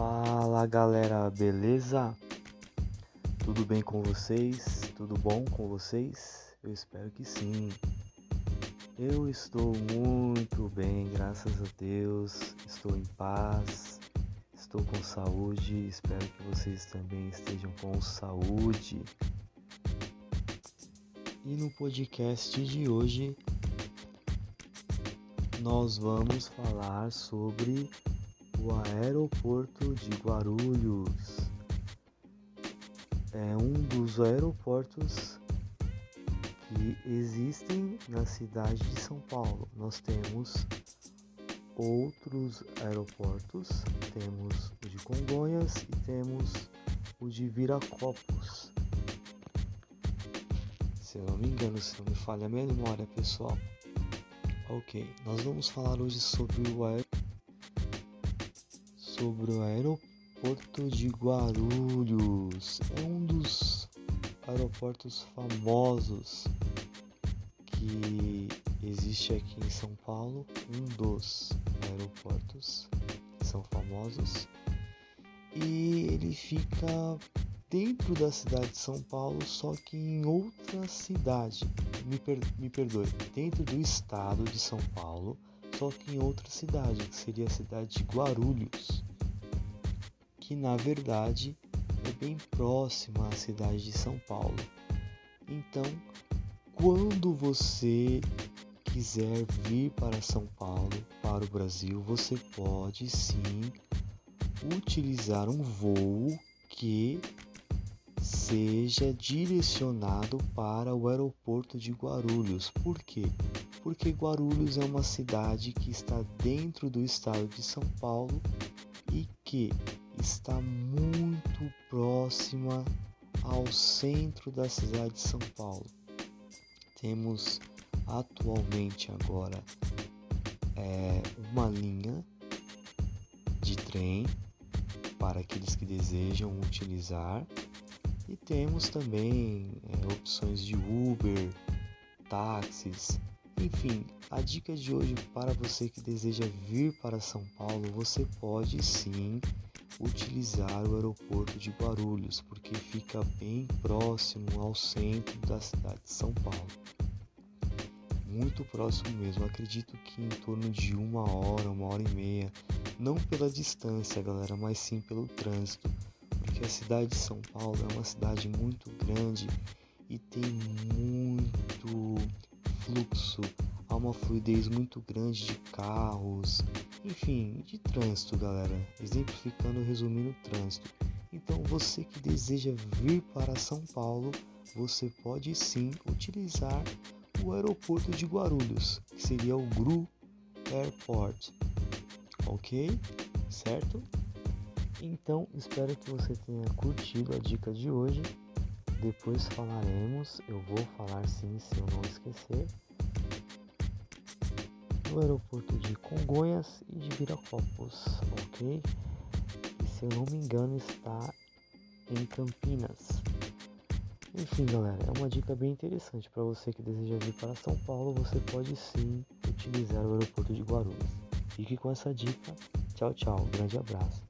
Fala galera, beleza? Tudo bem com vocês? Tudo bom com vocês? Eu espero que sim. Eu estou muito bem, graças a Deus. Estou em paz, estou com saúde. Espero que vocês também estejam com saúde. E no podcast de hoje nós vamos falar sobre o aeroporto de Guarulhos. É um dos aeroportos que existem na cidade de São Paulo. Nós temos outros aeroportos, temos o de Congonhas e temos o de Viracopos. Se eu não me engano, se não me falha a memória, pessoal. Ok, nós vamos falar hoje sobre o, aer... sobre o aeroporto de Guarulhos. É um dos aeroportos famosos que existe aqui em São Paulo. Um dos aeroportos que são famosos. E ele fica dentro da cidade de São Paulo, só que em outra cidade. Me, per me perdoe, dentro do estado de São Paulo, só que em outra cidade, que seria a cidade de Guarulhos, que na verdade é bem próxima à cidade de São Paulo. Então, quando você quiser vir para São Paulo, para o Brasil, você pode sim utilizar um voo que seja direcionado para o aeroporto de Guarulhos. Por quê? Porque Guarulhos é uma cidade que está dentro do estado de São Paulo e que está muito próxima ao centro da cidade de São Paulo. Temos atualmente agora é, uma linha de trem para aqueles que desejam utilizar e temos também é, opções de Uber, táxis, enfim. A dica de hoje para você que deseja vir para São Paulo, você pode sim utilizar o aeroporto de Guarulhos, porque fica bem próximo ao centro da cidade de São Paulo. Muito próximo mesmo, acredito que em torno de uma hora, uma hora e meia, não pela distância, galera, mas sim pelo trânsito porque a cidade de São Paulo é uma cidade muito grande e tem fluxo, há uma fluidez muito grande de carros, enfim, de trânsito, galera. Exemplificando, resumindo trânsito. Então, você que deseja vir para São Paulo, você pode sim utilizar o aeroporto de Guarulhos, que seria o GRU Airport. Ok? Certo? Então, espero que você tenha curtido a dica de hoje. Depois falaremos, eu vou falar sim se eu não esquecer, do aeroporto de Congonhas e de Viracopos, ok? E se eu não me engano está em Campinas. Enfim, galera, é uma dica bem interessante para você que deseja vir para São Paulo. Você pode sim utilizar o aeroporto de Guarulhos. Fique com essa dica. Tchau, tchau. Grande abraço.